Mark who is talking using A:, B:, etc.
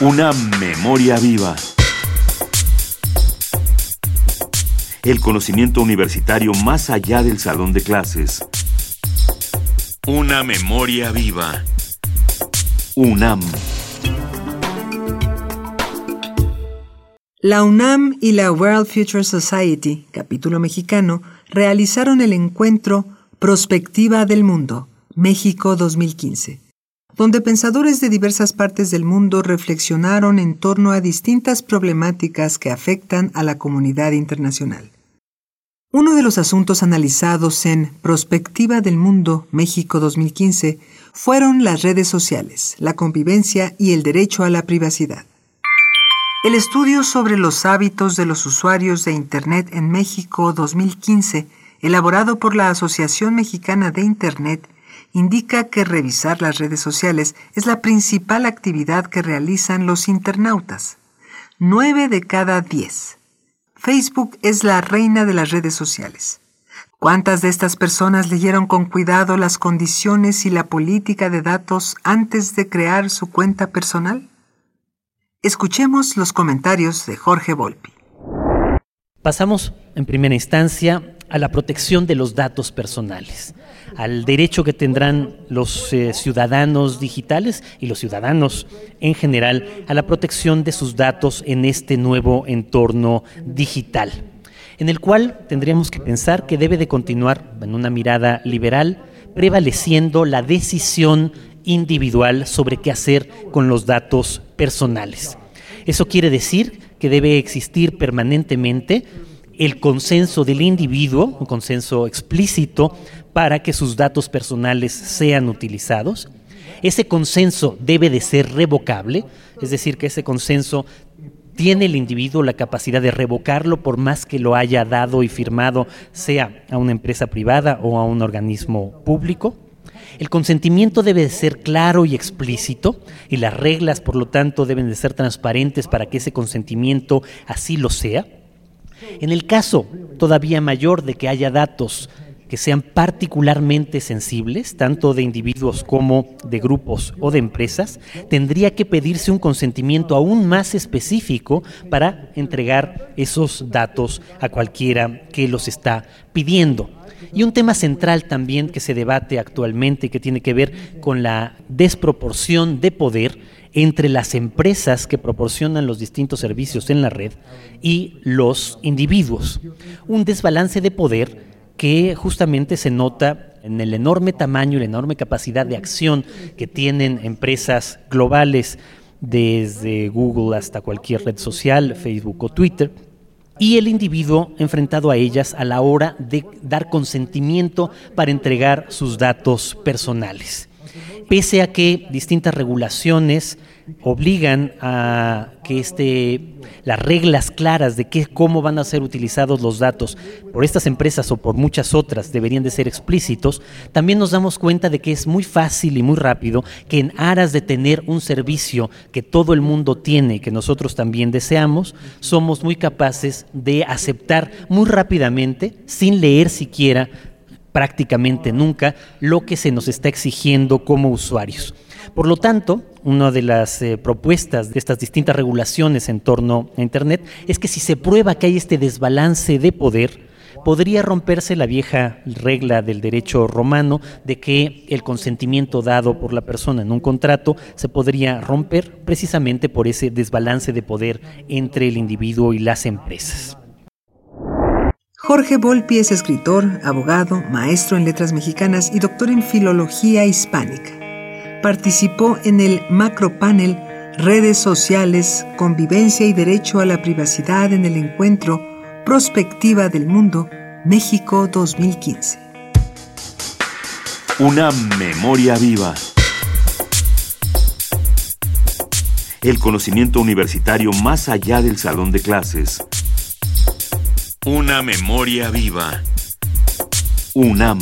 A: Una memoria viva. El conocimiento universitario más allá del salón de clases. Una memoria viva. UNAM.
B: La UNAM y la World Future Society, capítulo mexicano, realizaron el encuentro Prospectiva del Mundo, México 2015 donde pensadores de diversas partes del mundo reflexionaron en torno a distintas problemáticas que afectan a la comunidad internacional. Uno de los asuntos analizados en Prospectiva del Mundo México 2015 fueron las redes sociales, la convivencia y el derecho a la privacidad. El estudio sobre los hábitos de los usuarios de Internet en México 2015, elaborado por la Asociación Mexicana de Internet, indica que revisar las redes sociales es la principal actividad que realizan los internautas. 9 de cada 10. Facebook es la reina de las redes sociales. ¿Cuántas de estas personas leyeron con cuidado las condiciones y la política de datos antes de crear su cuenta personal? Escuchemos los comentarios de Jorge Volpi.
C: Pasamos, en primera instancia, a la protección de los datos personales al derecho que tendrán los eh, ciudadanos digitales y los ciudadanos en general a la protección de sus datos en este nuevo entorno digital, en el cual tendríamos que pensar que debe de continuar en una mirada liberal, prevaleciendo la decisión individual sobre qué hacer con los datos personales. Eso quiere decir que debe existir permanentemente el consenso del individuo, un consenso explícito para que sus datos personales sean utilizados. Ese consenso debe de ser revocable, es decir, que ese consenso tiene el individuo la capacidad de revocarlo por más que lo haya dado y firmado, sea a una empresa privada o a un organismo público. El consentimiento debe de ser claro y explícito y las reglas, por lo tanto, deben de ser transparentes para que ese consentimiento así lo sea. En el caso todavía mayor de que haya datos que sean particularmente sensibles, tanto de individuos como de grupos o de empresas, tendría que pedirse un consentimiento aún más específico para entregar esos datos a cualquiera que los está pidiendo. Y un tema central también que se debate actualmente que tiene que ver con la desproporción de poder entre las empresas que proporcionan los distintos servicios en la red y los individuos. Un desbalance de poder que justamente se nota en el enorme tamaño y la enorme capacidad de acción que tienen empresas globales desde Google hasta cualquier red social, Facebook o Twitter, y el individuo enfrentado a ellas a la hora de dar consentimiento para entregar sus datos personales. Pese a que distintas regulaciones obligan a que este, las reglas claras de qué, cómo van a ser utilizados los datos por estas empresas o por muchas otras deberían de ser explícitos, también nos damos cuenta de que es muy fácil y muy rápido que en aras de tener un servicio que todo el mundo tiene que nosotros también deseamos, somos muy capaces de aceptar muy rápidamente, sin leer siquiera prácticamente nunca, lo que se nos está exigiendo como usuarios. Por lo tanto, una de las eh, propuestas de estas distintas regulaciones en torno a Internet es que si se prueba que hay este desbalance de poder, podría romperse la vieja regla del derecho romano de que el consentimiento dado por la persona en un contrato se podría romper precisamente por ese desbalance de poder entre el individuo y las empresas.
B: Jorge Volpi es escritor, abogado, maestro en letras mexicanas y doctor en filología hispánica participó en el macropanel Redes Sociales, Convivencia y Derecho a la Privacidad en el encuentro Prospectiva del Mundo, México 2015.
A: Una memoria viva. El conocimiento universitario más allá del salón de clases. Una memoria viva. UNAM.